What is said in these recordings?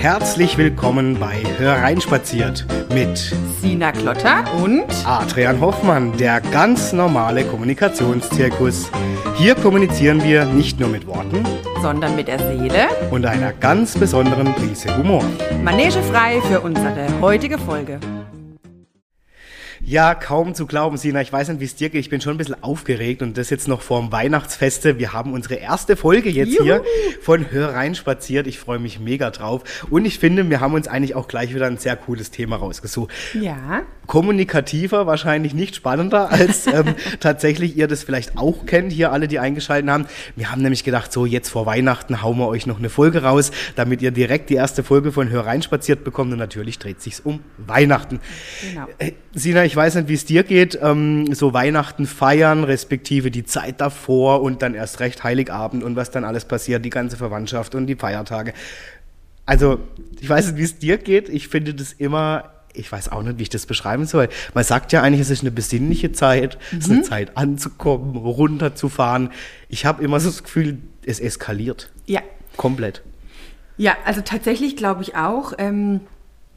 herzlich willkommen bei Hereinspaziert mit Sina Klotter und Adrian Hoffmann, der ganz normale Kommunikationszirkus. Hier kommunizieren wir nicht nur mit Worten, sondern mit der Seele und einer ganz besonderen Prise Humor. Manege frei für unsere heutige Folge. Ja, kaum zu glauben, Sina. Ich weiß nicht, wie es dir geht. Ich bin schon ein bisschen aufgeregt und das jetzt noch vorm Weihnachtsfeste. Wir haben unsere erste Folge jetzt Juhu. hier von Hör rein spaziert. Ich freue mich mega drauf. Und ich finde, wir haben uns eigentlich auch gleich wieder ein sehr cooles Thema rausgesucht. Ja. Kommunikativer, wahrscheinlich nicht spannender, als ähm, tatsächlich ihr das vielleicht auch kennt, hier alle, die eingeschaltet haben. Wir haben nämlich gedacht, so jetzt vor Weihnachten hauen wir euch noch eine Folge raus, damit ihr direkt die erste Folge von Hör rein spaziert bekommt. Und natürlich dreht sich's um Weihnachten. Genau. Äh, Sina, ich weiß nicht, wie es dir geht, ähm, so Weihnachten feiern, respektive die Zeit davor und dann erst recht Heiligabend und was dann alles passiert, die ganze Verwandtschaft und die Feiertage. Also, ich weiß nicht, wie es dir geht. Ich finde das immer, ich weiß auch nicht, wie ich das beschreiben soll. Man sagt ja eigentlich, es ist eine besinnliche Zeit, mhm. es ist eine mhm. Zeit anzukommen, runterzufahren. Ich habe immer so das Gefühl, es eskaliert. Ja. Komplett. Ja, also tatsächlich glaube ich auch. Ähm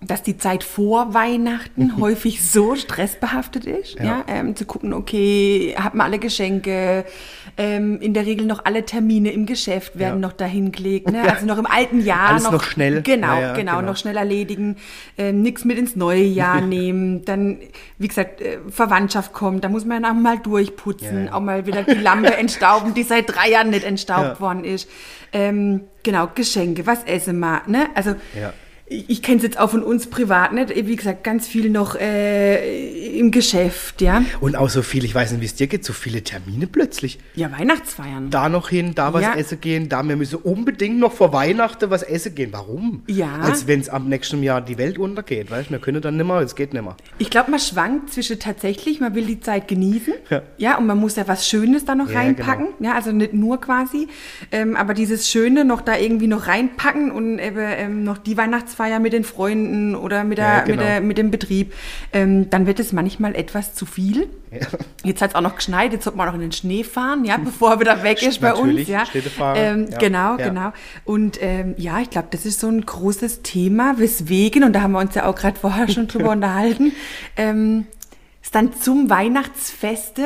dass die Zeit vor Weihnachten häufig so stressbehaftet ist, ja, ja ähm, zu gucken, okay, hat man alle Geschenke, ähm, in der Regel noch alle Termine im Geschäft werden ja. noch dahin gelegt, ne? also noch im alten Jahr Alles noch, noch schnell, genau, ja, genau, genau, noch schnell erledigen, ähm, nichts mit ins neue Jahr nehmen, dann, wie gesagt, äh, Verwandtschaft kommt, da muss man auch mal durchputzen, auch mal wieder die Lampe entstauben, die seit drei Jahren nicht entstaubt worden ist, ähm, genau, Geschenke, was essen wir, ne, also ich kenne es jetzt auch von uns privat nicht. Wie gesagt, ganz viel noch äh, im Geschäft, ja. Und auch so viel, ich weiß nicht, wie es dir geht, so viele Termine plötzlich. Ja, Weihnachtsfeiern. Da noch hin, da was ja. essen gehen, da wir müssen unbedingt noch vor Weihnachten was essen gehen. Warum? Ja. Als wenn es am nächsten Jahr die Welt untergeht, weißt du? Wir können dann nicht mehr, es geht nicht mehr. Ich glaube, man schwankt zwischen tatsächlich, man will die Zeit genießen, ja, ja und man muss ja was Schönes da noch ja, reinpacken, genau. ja, also nicht nur quasi, ähm, aber dieses Schöne noch da irgendwie noch reinpacken und eben ähm, noch die Weihnachtsfeier Weihnachtsfeier mit den Freunden oder mit, der, ja, genau. mit, der, mit dem Betrieb, ähm, dann wird es manchmal etwas zu viel. Ja. Jetzt hat es auch noch geschneit, jetzt sollte man auch in den Schnee fahren, ja, bevor er wieder weg ist bei uns. Ja. Ähm, ja. Genau, genau. Und ähm, ja, ich glaube, das ist so ein großes Thema, weswegen, und da haben wir uns ja auch gerade vorher schon drüber unterhalten, ähm, es dann zum Weihnachtsfeste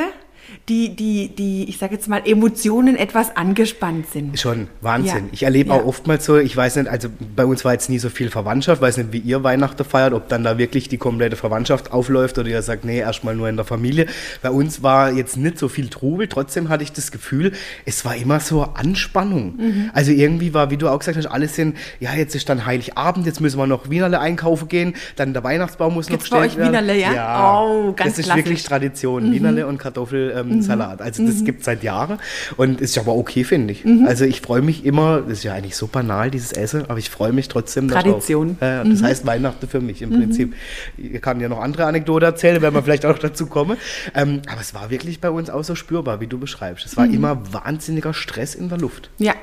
die, die, die, ich sage jetzt mal, Emotionen etwas angespannt sind. Schon, Wahnsinn. Ja. Ich erlebe ja. auch oftmals so, ich weiß nicht, also bei uns war jetzt nie so viel Verwandtschaft, weiß nicht, wie ihr Weihnachten feiert, ob dann da wirklich die komplette Verwandtschaft aufläuft oder ihr sagt, nee, erstmal nur in der Familie. Bei uns war jetzt nicht so viel Trubel, trotzdem hatte ich das Gefühl, es war immer so Anspannung. Mhm. Also irgendwie war, wie du auch gesagt hast, alles in, ja, jetzt ist dann Heiligabend, jetzt müssen wir noch Wienerle einkaufen gehen, dann der Weihnachtsbaum muss Gibt's noch stehen. bei euch Wienerle, ja? ja? Oh, ganz Das ist klassisch. wirklich Tradition, mhm. Wienerle und Kartoffel ähm, mhm. Salat. Also das mhm. gibt es seit Jahren und ist aber okay, finde ich. Mhm. Also ich freue mich immer, das ist ja eigentlich so banal, dieses Essen, aber ich freue mich trotzdem Tradition. Äh, das mhm. heißt Weihnachten für mich im mhm. Prinzip. Ich kann ja noch andere Anekdoten erzählen, wenn wir vielleicht auch noch dazu kommen. Ähm, aber es war wirklich bei uns auch so spürbar, wie du beschreibst. Es war mhm. immer wahnsinniger Stress in der Luft. Ja,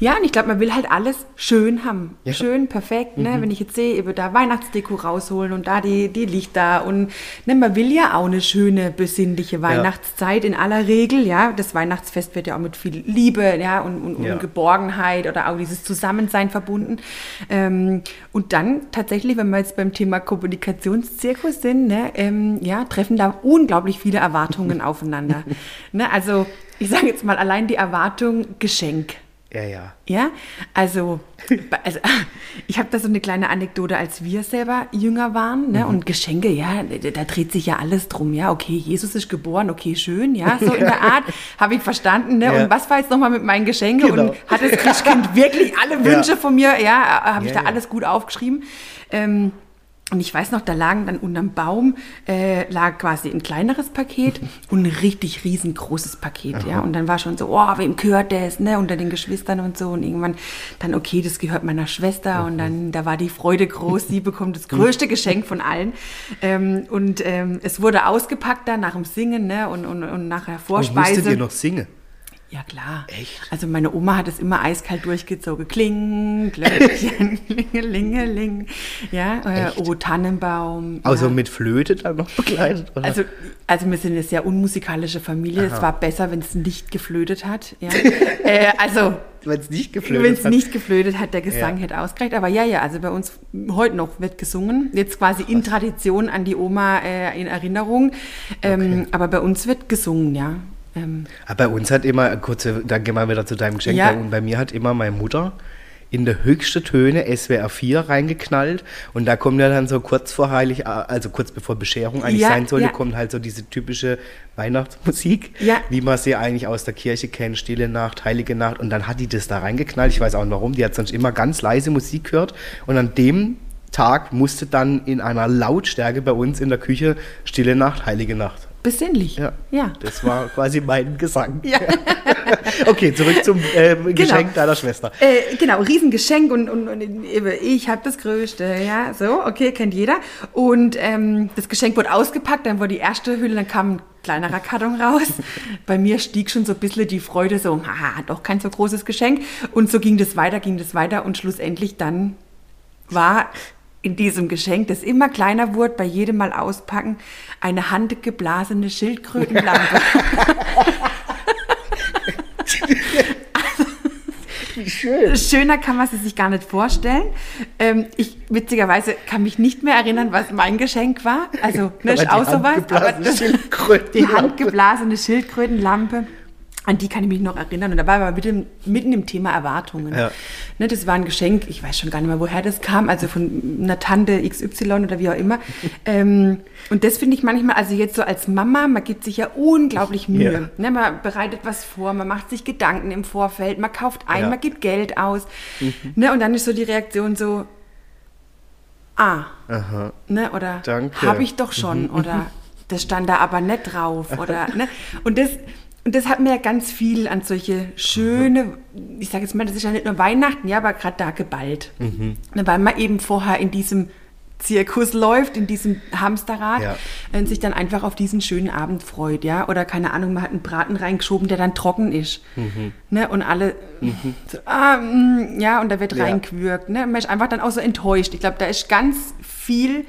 ja und ich glaube, man will halt alles schön haben. Ja. Schön, perfekt. Ne? Wenn ich jetzt sehe, über da Weihnachtsdeko rausholen und da die, die Lichter und ne, man will ja auch eine schöne, besinnliche Weihnachtszeit ja. In aller Regel. Regel, ja, das Weihnachtsfest wird ja auch mit viel Liebe, ja, und, und, ja. und Geborgenheit oder auch dieses Zusammensein verbunden. Ähm, und dann tatsächlich, wenn wir jetzt beim Thema Kommunikationszirkus sind, ne, ähm, ja, treffen da unglaublich viele Erwartungen aufeinander. ne, also ich sage jetzt mal allein die Erwartung Geschenk. Ja, ja. Ja, also, also ich habe da so eine kleine Anekdote, als wir selber jünger waren ne, mhm. und Geschenke, ja, da, dreht sich ja alles drum, ja, okay, Jesus ist geboren, okay, schön, ja, so in der Art, habe ich verstanden, ne, ja. und was war jetzt nochmal mit meinen Geschenken genau. und hat das Christkind wirklich alle Wünsche ja. von mir, ja, habe ich ja, da alles gut aufgeschrieben. Ähm, und ich weiß noch, da lagen dann unterm Baum, äh, lag quasi ein kleineres Paket und ein richtig riesengroßes Paket, Aha. ja. Und dann war schon so, oh, wem gehört das, ne, unter den Geschwistern und so. Und irgendwann dann, okay, das gehört meiner Schwester. Mhm. Und dann, da war die Freude groß, sie bekommt das größte Geschenk von allen. Ähm, und ähm, es wurde ausgepackt dann nach dem Singen, ne, und, und, und nachher Vorspeise. Und musstet ihr noch singen? Ja, klar. Echt? Also meine Oma hat es immer eiskalt durchgezogen. Kling, Glöckchen, Klingelingeling. Ja, äh, oh Tannenbaum. Also ja. mit Flöte dann noch begleitet? Oder? Also, also wir sind eine sehr unmusikalische Familie. Aha. Es war besser, wenn es nicht geflötet hat. Ja. äh, also wenn es nicht geflötet wenn es hat. nicht geflötet hat, der Gesang Ja. hätte ausgereicht. Aber ja, ja, also bei uns heute noch wird gesungen. Jetzt quasi in Tradition an die Oma äh, in Erinnerung. Ähm, Aber bei uns wird gesungen, ja. Ähm, Aber bei uns hat immer, kurze, dann gehen wir wieder zu deinem Geschenk, Ja. bei, und bei mir hat immer meine Mutter in der höchste Töne SWR 4 reingeknallt und da kommt ja dann so kurz vor Heilig, also kurz bevor Bescherung eigentlich Ja, sein sollte, ja. kommt halt so diese typische Weihnachtsmusik, Ja. wie man sie eigentlich aus der Kirche kennt, Stille Nacht, Heilige Nacht und dann hat die das da reingeknallt, ich weiß auch nicht warum, die hat sonst immer ganz leise Musik gehört und an dem Tag musste dann in einer Lautstärke bei uns in der Küche Stille Nacht, Heilige Nacht. Besinnlich. Ja. ja. Das war quasi mein Gesang. Ja. okay, zurück zum ähm, Geschenk deiner Schwester. Äh, genau, Riesengeschenk und, und, und ich habe das Größte, ja, so, okay, kennt jeder. Und ähm, das Geschenk wurde ausgepackt, dann wurde die erste Hülle, dann kam ein kleinerer Karton raus. Bei mir stieg schon so ein bisschen die Freude, so, haha, doch kein so großes Geschenk. Und so ging das weiter, ging das weiter und schlussendlich dann war in diesem Geschenk, das immer kleiner wurde, bei jedem Mal auspacken, eine handgeblasene Schildkrötenlampe. Wie schön. Schöner kann man es sich gar nicht vorstellen. Ähm, ich witzigerweise kann mich nicht mehr erinnern, was mein Geschenk war. Also ne, ist die auch sowas. Aber das, die handgeblasene Schildkrötenlampe. An die kann ich mich noch erinnern. Und dabei war mitten, mitten im Thema Erwartungen. Ja. Ne, das war ein Geschenk, ich weiß schon gar nicht mehr, woher das kam, also von einer Tante XY oder wie auch immer. ähm, und das finde ich manchmal, also jetzt so als Mama, man gibt sich ja unglaublich Mühe. Ja. Ne, man bereitet was vor, man macht sich Gedanken im Vorfeld, man kauft ein, Ja. man gibt Geld aus. Ne, und dann ist so die Reaktion so, ah, Aha. ne, oder habe ich doch schon, oder das stand da aber nicht drauf, oder, ne? Und das, und das hat mir ja ganz viel an solche schöne, ich sage jetzt mal, das ist ja nicht nur Weihnachten, ja, aber gerade da geballt. Mhm. Weil man eben vorher in diesem Zirkus läuft, in diesem Hamsterrad Ja. und sich dann einfach auf diesen schönen Abend freut, ja. Oder keine Ahnung, man hat einen Braten reingeschoben, der dann trocken ist. Mhm. Ne? Und alle, so, ah, mm, ja, und da wird Ja. reingewürgt. Ne? Man ist einfach dann auch so enttäuscht. Ich glaube, da ist ganz viel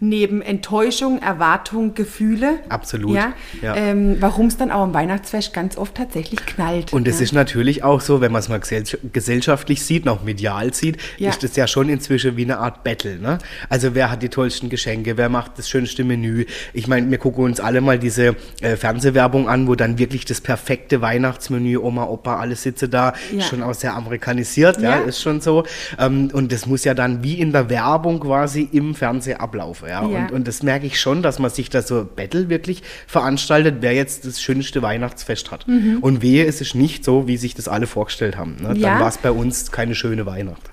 neben Enttäuschung, Erwartung, Gefühle. Absolut, Ja, ja. Ähm, Warum es dann auch am Weihnachtsfest ganz oft tatsächlich knallt. Und es ja. ist natürlich auch so, wenn man es mal gesell gesellschaftlich sieht, noch medial sieht, ist es ja schon inzwischen wie eine Art Battle. Ne? Also wer hat die tollsten Geschenke, wer macht das schönste Menü? Ich meine, wir gucken uns alle mal diese äh, Fernsehwerbung an, wo dann wirklich das perfekte Weihnachtsmenü, Oma, Opa, alles sitze da, schon auch sehr amerikanisiert, ja, Ja. ist schon so. Ähm, und das muss ja dann wie in der Werbung quasi im Fernsehen ablaufen. Ja? Ja. Und, und das merke ich schon, dass man sich da so Battle wirklich veranstaltet, wer jetzt das schönste Weihnachtsfest hat. Und wehe, es ist nicht so, wie sich das alle vorgestellt haben. Ne? Dann Ja. war es bei uns keine schöne Weihnacht.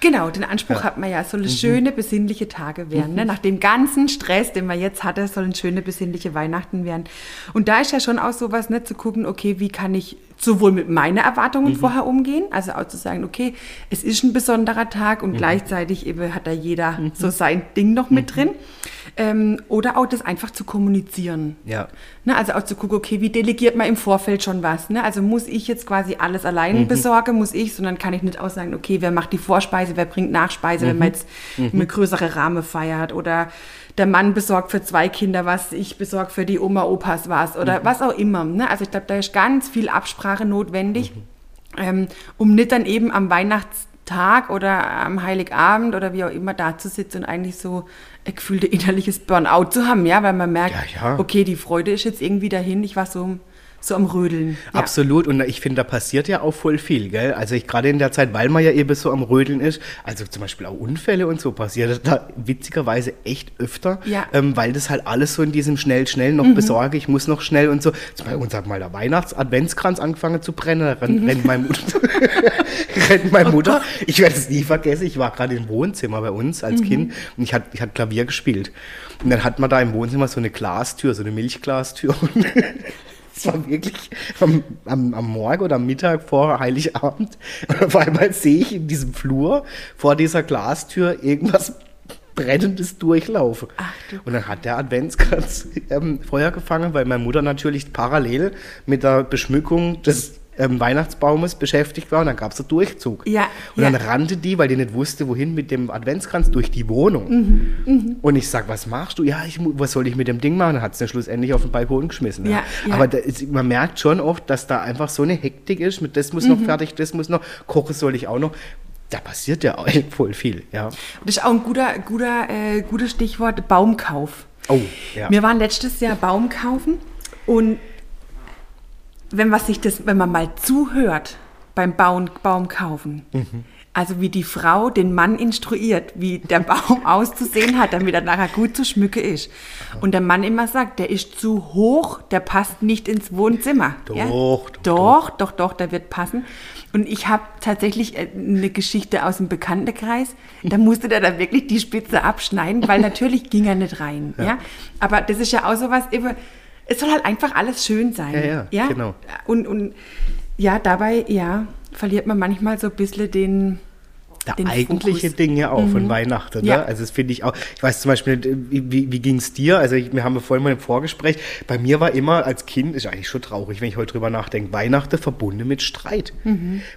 Genau, den Anspruch hat man ja, es sollen schöne, besinnliche Tage werden. Ne? Nach dem ganzen Stress, den man jetzt hatte, sollen schöne, besinnliche Weihnachten werden. Und da ist ja schon auch sowas, ne, zu gucken, okay, wie kann ich sowohl mit meinen Erwartungen vorher umgehen, also auch zu sagen, okay, es ist ein besonderer Tag und gleichzeitig eben hat da jeder so sein Ding noch mit drin. Ähm, oder auch das einfach zu kommunizieren. Ja. Ne, also auch zu gucken, okay, wie delegiert man im Vorfeld schon was? Ne? Also muss ich jetzt quasi alles allein besorgen, muss ich, sondern kann ich nicht auch sagen, okay, wer macht die Vorspeise, wer bringt Nachspeise, wenn man jetzt eine größere Rahmen feiert oder der Mann besorgt für zwei Kinder was, ich besorge für die Oma, Opas was oder was auch immer. Ne? Also ich glaube, da ist ganz viel Absprache notwendig, ähm, um nicht dann eben am Weihnachtstag oder am Heiligabend oder wie auch immer da zu sitzen und eigentlich so ein gefühlte innerliches Burnout zu haben, ja, weil man merkt, Ja, ja. okay, die Freude ist jetzt irgendwie dahin, ich war so, so am Rödeln. Ja. Absolut. Und ich finde, da passiert ja auch voll viel, gell? Also ich gerade in der Zeit, weil man ja eben so am Rödeln ist, also zum Beispiel auch Unfälle und so passiert da witzigerweise echt öfter, Ja. Mhm. ähm, weil das halt alles so in diesem schnell, schnell noch besorge, ich muss noch schnell und so. Beispiel uns hat mal der Weihnachts-Adventskranz angefangen zu brennen, da rennt, rennt meine Mutter, rennt Oh meine Mutter. Ich werde es nie vergessen, ich war gerade im Wohnzimmer bei uns Mhm. als Kind und ich hatte ich hatte Klavier gespielt. Und dann hat man da im Wohnzimmer so eine Glastür, so eine Milchglastür. Es war wirklich am, am, am Morgen oder am Mittag vor Heiligabend. Und auf einmal sehe ich in diesem Flur vor dieser Glastür irgendwas Brennendes durchlaufen. Ach, du Und dann hat der Adventskranz ähm, Feuer gefangen, weil meine Mutter natürlich parallel mit der Beschmückung des ähm, Weihnachtsbaumes beschäftigt war und dann gab es einen Durchzug. Ja, und ja. dann rannte die, weil die nicht wusste, wohin mit dem Adventskranz, durch die Wohnung. Mhm, Und ich sag, was machst du? Ja, ich, was soll ich mit dem Ding machen? Dann hat sie schlussendlich auf den Balkon geschmissen. Ja. Aber ist, man merkt schon oft, dass da einfach so eine Hektik ist, mit das muss Mhm. noch fertig, das muss noch, kochen soll ich auch noch. Da passiert ja auch voll viel, ja. Das ist auch ein guter, guter, äh, gutes Stichwort Baumkauf. Oh, ja. Wir waren letztes Jahr Baum kaufen und wenn man sich das, wenn man mal zuhört beim Baum, Baum kaufen, also wie die Frau den Mann instruiert, wie der Baum auszusehen hat, damit er nachher gut zu schmücke ist. Und der Mann immer sagt, der ist zu hoch, der passt nicht ins Wohnzimmer. Doch, ja? doch, doch, doch, doch, der wird passen. Und ich habe tatsächlich äh, eine Geschichte aus dem Bekanntenkreis. Da musste der da wirklich die Spitze abschneiden, weil natürlich ging er nicht rein. Ja. Aber das ist ja auch sowas, eben, es soll halt einfach alles schön sein. Ja, ja, genau. Und, und ja, dabei, ja, verliert man manchmal so ein bisschen den, der eigentliche Fokus. Ding ja auch von Weihnachten. Ne? Ja. Also das finde ich auch, ich weiß zum Beispiel nicht, wie, wie, wie ging es dir? Also ich, wir haben vorhin mal im Vorgespräch, bei mir war immer als Kind, ist eigentlich schon traurig, wenn ich heute drüber nachdenke, Weihnachten verbunden mit Streit.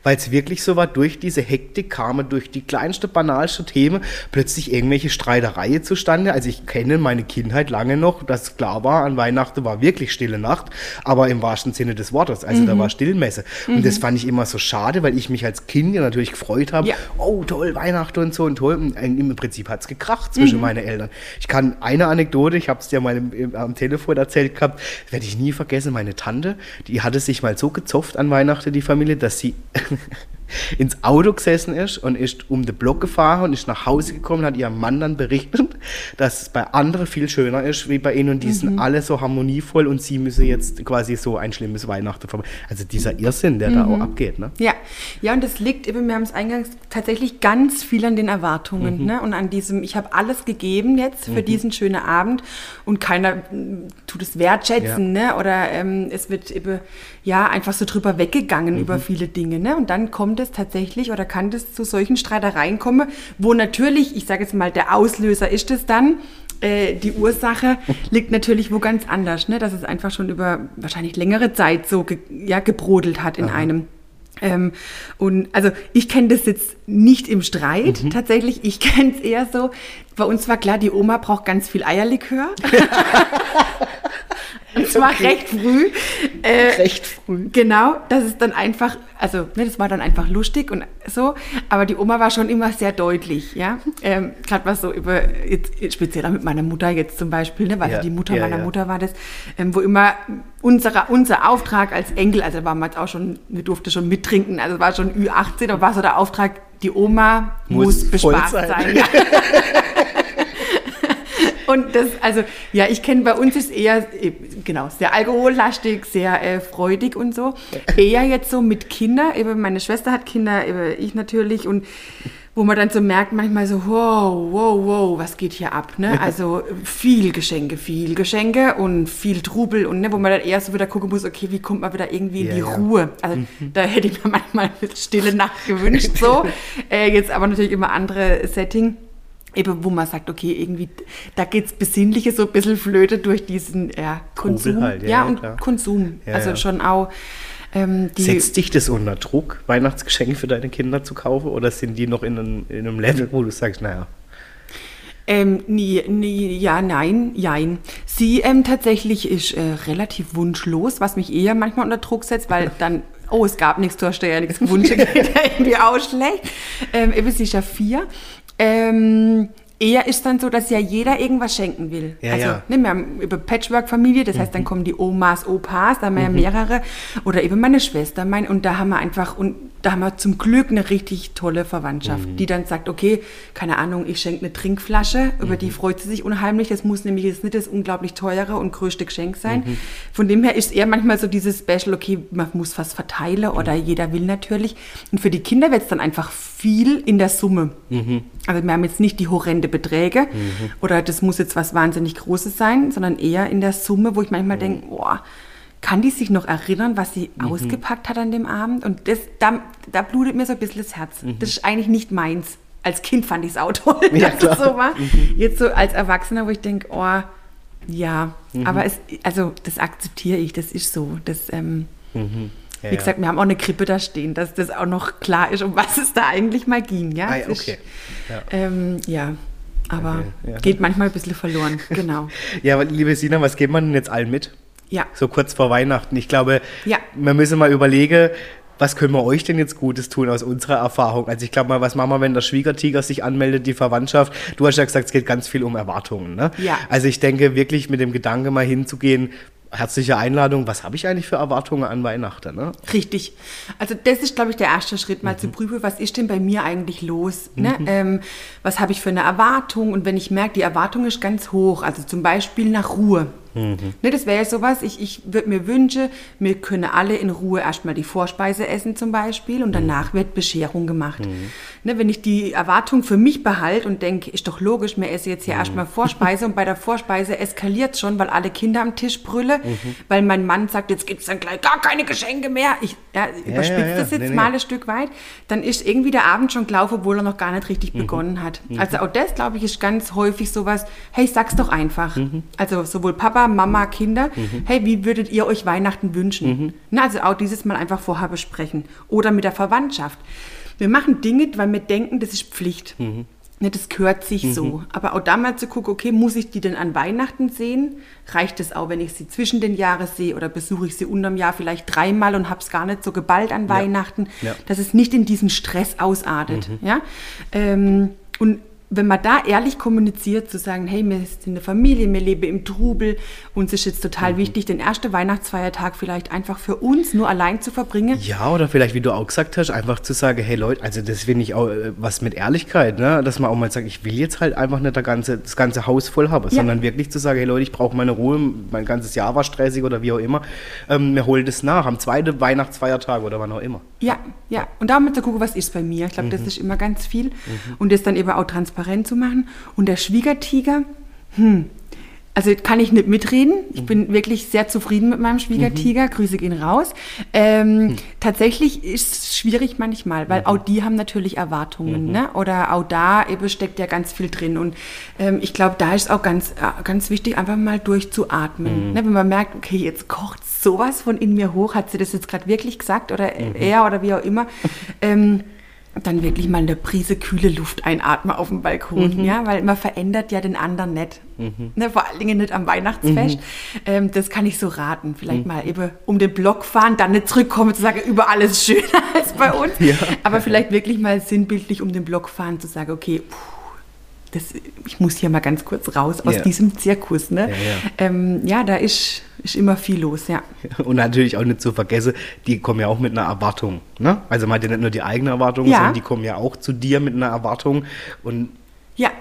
Weil es wirklich so war, durch diese Hektik kamen durch die kleinste, banalste Themen plötzlich irgendwelche Streitereien zustande. Also ich kenne meine Kindheit lange noch, dass klar war, an Weihnachten war wirklich stille Nacht, aber im wahrsten Sinne des Wortes. Also da war Stillmesse. Und das fand ich immer so schade, weil ich mich als Kind ja natürlich gefreut habe, Ja. oh toll, Weihnachten und so und toll. Und im Prinzip hat es gekracht zwischen meinen Eltern. Ich kann eine Anekdote, ich habe es dir im, am Telefon erzählt gehabt, werde ich nie vergessen, meine Tante, die hatte sich mal so gezopft an Weihnachten, die Familie, dass sie ins Auto gesessen ist und ist um den Block gefahren und ist nach Hause gekommen, hat ihrem Mann dann berichtet, dass es bei anderen viel schöner ist wie bei ihnen und die sind alle so harmonievoll und sie müsse jetzt quasi so ein schlimmes Weihnachten vermeiden. Also dieser Irrsinn, der da auch abgeht, ne? Ja, ja, und das liegt eben, wir haben es eingangs tatsächlich ganz viel an den Erwartungen ne? und an diesem, ich habe alles gegeben jetzt für diesen schönen Abend und keiner tut es wertschätzen ne? oder ähm, es wird eben, ja, einfach so drüber weggegangen über viele Dinge. Ne? Und dann kommt es tatsächlich oder kann es zu solchen Streitereien kommen, wo natürlich, ich sage jetzt mal, der Auslöser ist es dann, äh, die Ursache liegt natürlich wo ganz anders, ne? dass es einfach schon über wahrscheinlich längere Zeit so ge ja, gebrodelt hat in einem. Ähm, und also ich kenne das jetzt nicht im Streit tatsächlich, ich kenne es eher so, bei uns war klar, die Oma braucht ganz viel Eierlikör. Und zwar Okay. recht früh. Äh, Recht früh. Genau, das ist dann einfach, also ne, das war dann einfach lustig und so, aber die Oma war schon immer sehr deutlich, ja. Ähm, Gerade was so über, jetzt, speziell auch mit meiner Mutter jetzt zum Beispiel, ne, weil Ja, die Mutter ja, meiner ja. Mutter war das, ähm, wo immer unserer, unser Auftrag als Enkel, also da waren wir jetzt auch schon, wir durften schon mittrinken, also war schon Ü18, da war so der Auftrag, die Oma Muss muss, bespaßt sein. sein. Und das, also, ja, ich kenne bei uns ist eher, äh, genau, sehr alkohollastig, sehr äh, freudig und so. Eher jetzt so mit Kindern, eben meine Schwester hat Kinder, eben ich natürlich und wo man dann so merkt manchmal so, wow, wow, wow, was geht hier ab, ne? Also viel Geschenke, viel Geschenke und viel Trubel und ne, wo man dann eher so wieder gucken muss, okay, wie kommt man wieder irgendwie in Ja, die ja. Ruhe? Also da hätte ich mir manchmal eine stille Nacht gewünscht, so. äh, jetzt aber natürlich immer andere Setting eben wo man sagt, okay, irgendwie, da geht's Besinnliche so ein bisschen flöte durch diesen ja, Konsum. halt, ja, ja, und klar. Konsum. Ja, also schon auch ähm. Setzt dich das unter Druck, Weihnachtsgeschenke für deine Kinder zu kaufen? Oder sind die noch in einem, in einem Level, wo du sagst, naja, Ähm, nie, nie, ja, nein, jein. Sie ähm, tatsächlich ist äh, relativ wunschlos, was mich eher manchmal unter Druck setzt, weil dann, oh, es gab nichts, du hast ja nichts gewünscht, geht ja irgendwie auch schlecht. Ähm, sie ist ja vier. Ähm, eher ist dann so, dass ja jeder irgendwas schenken will. Ja, also, ja. Ne, wir haben über Patchwork-Familie, das heißt, dann kommen die Omas, Opas, da haben wir ja mehrere, oder eben meine Schwester, mein, und da haben wir einfach, und da haben wir zum Glück eine richtig tolle Verwandtschaft, die dann sagt, okay, keine Ahnung, ich schenke eine Trinkflasche, über die freut sie sich unheimlich, das muss nämlich jetzt nicht das unglaublich teure und größte Geschenk sein. Von dem her ist eher manchmal so dieses Special, okay, man muss was verteilen oder jeder will natürlich. Und für die Kinder wird es dann einfach viel in der Summe. Also wir haben jetzt nicht die horrende Beträge oder das muss jetzt was wahnsinnig Großes sein, sondern eher in der Summe, wo ich manchmal denke, boah, kann die sich noch erinnern, was sie ausgepackt hat an dem Abend? Und das, da, da blutet mir so ein bisschen das Herz. Das ist eigentlich nicht meins. Als Kind fand ich es auch toll, Ja, dass es so war. Jetzt so als Erwachsener, wo ich denke, oh, ja, aber es, also das akzeptiere ich, das ist so. Das, ähm, Ja, Wie gesagt, wir haben auch eine Krippe da stehen, dass das auch noch klar ist, um was es da eigentlich mal ging. Ja, ah, okay. Ist, ja. Ähm, ja. aber okay, geht manchmal ein bisschen verloren, genau. ja, aber liebe Sina, was geht man denn jetzt allen mit? Ja. So kurz vor Weihnachten. Ich glaube, ja. man müsse mal überlegen, was können wir euch denn jetzt Gutes tun aus unserer Erfahrung? Also ich glaube mal, was machen wir, wenn der Schwiegertiger sich anmeldet, die Verwandtschaft? Du hast ja gesagt, es geht ganz viel um Erwartungen. Ne? Ja. Also ich denke wirklich mit dem Gedanke mal hinzugehen, herzliche Einladung, was habe ich eigentlich für Erwartungen an Weihnachten? Ne? Richtig. Also das ist, glaube ich, der erste Schritt, mal mhm. zu prüfen, was ist denn bei mir eigentlich los? Ne? Mhm. Ähm, was habe ich für eine Erwartung? Und wenn ich merke, die Erwartung ist ganz hoch, also zum Beispiel nach Ruhe. Mhm. Ne, das wäre ja sowas, ich, ich würde mir wünschen, wir können alle in Ruhe erstmal die Vorspeise essen zum Beispiel und danach wird Bescherung gemacht. Mhm. Ne, wenn ich die Erwartung für mich behalte und denke, ist doch logisch, wir essen jetzt hier mhm. erstmal Vorspeise und bei der Vorspeise eskaliert schon, weil alle Kinder am Tisch brüllen, mhm. weil mein Mann sagt, jetzt gibt es dann gleich gar keine Geschenke mehr. Ich ja, überspitze ja, ja, das jetzt nee, mal nee. ein Stück weit. Dann ist irgendwie der Abend schon gelaufen, obwohl er noch gar nicht richtig mhm. begonnen hat. Mhm. Also auch das, glaube ich, ist ganz häufig sowas, hey, sag's doch einfach. Also sowohl Papa Mama, Kinder, mhm. hey, wie würdet ihr euch Weihnachten wünschen? Mhm. Na, also auch dieses Mal einfach vorher besprechen. Oder mit der Verwandtschaft. Wir machen Dinge, weil wir denken, das ist Pflicht. Mhm. Ne, das gehört sich mhm. so. Aber auch da mal zu gucken, okay, muss ich die denn an Weihnachten sehen? Reicht es auch, wenn ich sie zwischen den Jahren sehe oder besuche ich sie unterm Jahr vielleicht dreimal und habe es gar nicht so geballt an ja. Weihnachten, ja. dass es nicht in diesen Stress ausartet. Mhm. Ja? Ähm, und wenn man da ehrlich kommuniziert, zu sagen, hey, wir sind eine Familie, wir leben im Trubel, uns ist jetzt total mhm. wichtig, den ersten Weihnachtsfeiertag vielleicht einfach für uns nur allein zu verbringen. Ja, oder vielleicht, wie du auch gesagt hast, einfach zu sagen, hey Leute, also das finde ich auch äh, was mit Ehrlichkeit, ne? dass man auch mal sagt, ich will jetzt halt einfach nicht das ganze, das ganze Haus voll haben, ja. sondern wirklich zu sagen, hey Leute, ich brauche meine Ruhe, mein ganzes Jahr war stressig oder wie auch immer. Ähm, wir holen das nach am zweiten Weihnachtsfeiertag oder wann auch immer. Ja, ja. Und damit zu gucken, was ist bei mir. Ich glaube, mhm. das ist immer ganz viel. Mhm. Und das dann eben auch transparent zu machen. Und der Schwiegertiger, hm, also kann ich nicht mitreden. Ich mhm. bin wirklich sehr zufrieden mit meinem Schwiegertiger. Mhm. Grüße gehen raus. Ähm, mhm. Tatsächlich ist es schwierig manchmal, weil mhm. auch die haben natürlich Erwartungen. Mhm. Ne? Oder auch da eben steckt ja ganz viel drin. Und ähm, ich glaube, da ist auch ganz, äh, ganz wichtig, einfach mal durchzuatmen. Mhm. Ne? Wenn man merkt, okay, jetzt kocht sowas von in mir hoch. Hat sie das jetzt gerade wirklich gesagt? Oder er oder wie auch immer. ähm, dann wirklich mal eine Prise kühle Luft einatmen auf dem Balkon, mhm. ja, weil man verändert ja den anderen nicht. Mhm. Ne, vor allen Dingen nicht am Weihnachtsfest. Mhm. Ähm, das kann ich so raten. Vielleicht mhm. mal eben um den Block fahren, dann nicht zurückkommen zu sagen, überall ist schöner als bei uns. Ja. Aber vielleicht wirklich mal sinnbildlich um den Block fahren zu sagen, okay, puh, das, ich muss hier mal ganz kurz raus aus ja. diesem Zirkus. Ne? Ja. Ähm, ja, da ist, ist immer viel los, ja. Und natürlich auch nicht zu vergessen, die kommen ja auch mit einer Erwartung. Ne? Also man hat ja nicht nur die eigene Erwartung, sondern die kommen ja auch zu dir mit einer Erwartung. Und ja.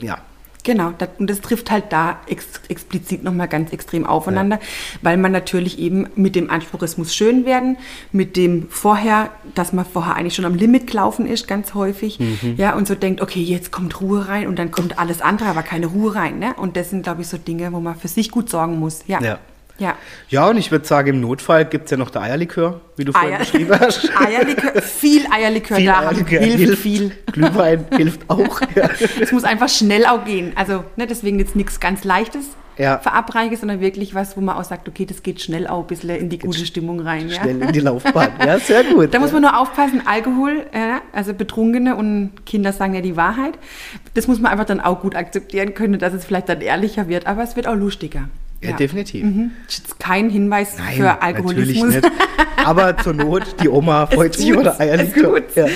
Ja, Genau, das, und das trifft halt da ex, explizit nochmal ganz extrem aufeinander, ja. weil man natürlich eben mit dem Anspruch, es muss schön werden, mit dem vorher, dass man vorher eigentlich schon am Limit gelaufen ist, ganz häufig, mhm. ja, und so denkt, okay, jetzt kommt Ruhe rein und dann kommt alles andere, aber keine Ruhe rein, ne? Und das sind, glaube ich, so Dinge, wo man für sich gut sorgen muss, ja. ja. Ja. Ja, und ich würde sagen, im Notfall gibt es ja noch der Eierlikör, wie du vorhin Eier. beschrieben hast. Eierlikör, viel Eierlikör viel da Eierlikör hilft, hilft viel. Glühwein hilft auch. Es muss einfach schnell auch gehen. Also ne, deswegen jetzt nichts ganz Leichtes ja. verabreiche, sondern wirklich was, wo man auch sagt, okay, das geht schnell auch ein bisschen in die gute Stimmung rein. Schnell ja? in die Laufbahn, ja, sehr gut. Da muss man nur aufpassen, Alkohol, also Betrunkene und Kinder sagen ja die Wahrheit, das muss man einfach dann auch gut akzeptieren können, dass es vielleicht dann ehrlicher wird, aber es wird auch lustiger. Ja, ja. definitiv. Mhm. Kein Hinweis Nein, für Alkoholismus. Natürlich nicht. Aber zur Not, die Oma freut sich über Eierlikör. Ja.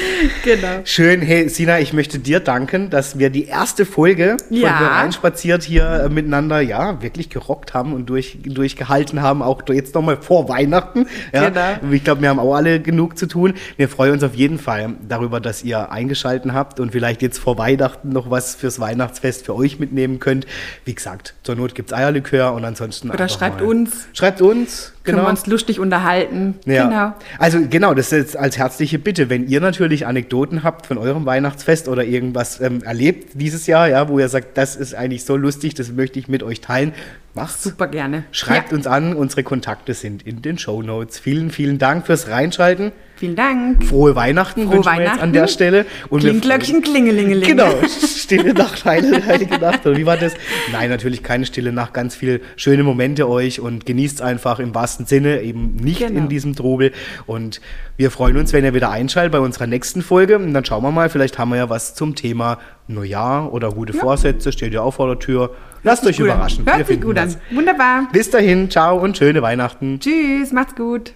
Genau. Schön. Hey, Sina, ich möchte dir danken, dass wir die erste Folge von ja. hier reinspaziert hier äh, miteinander, ja, wirklich gerockt haben und durch, durchgehalten haben, auch jetzt nochmal vor Weihnachten. Ja. Genau. Ich glaube, wir haben auch alle genug zu tun. Wir freuen uns auf jeden Fall darüber, dass ihr eingeschalten habt und vielleicht jetzt vor Weihnachten noch was fürs Weihnachtsfest für euch mitnehmen könnt. Wie gesagt, zur Not gibt es Eierlikör und dann ansonsten. Oder schreibt mal. uns. Schreibt uns. Genau. Können wir uns lustig unterhalten. Ja. Genau. Also genau, das ist jetzt als herzliche Bitte. Wenn ihr natürlich Anekdoten habt von eurem Weihnachtsfest oder irgendwas ähm, erlebt dieses Jahr, ja, wo ihr sagt, das ist eigentlich so lustig, das möchte ich mit euch teilen, macht's. Super gerne. Schreibt ja. uns an, unsere Kontakte sind in den Show Notes. Vielen, vielen Dank fürs Reinschalten. Vielen Dank. Frohe Weihnachten Frohe wünschen wir jetzt an der Stelle. Und Klingglöckchen, Klingelingeling. Genau, stille Nacht, heilige, heilige Nacht. Oder wie war das? Nein, natürlich keine stille Nacht. Ganz viele schöne Momente euch und genießt einfach im wahrsten Sinne eben nicht genau. in diesem Trubel. Und wir freuen uns, wenn ihr wieder einschaltet bei unserer nächsten Folge. Und dann schauen wir mal, vielleicht haben wir ja was zum Thema Neujahr oder gute ja. Vorsätze. Steht ja auch vor der Tür. Lasst euch überraschen. Hört sich gut an. Wunderbar. Bis dahin, ciao und schöne Weihnachten. Tschüss, macht's gut.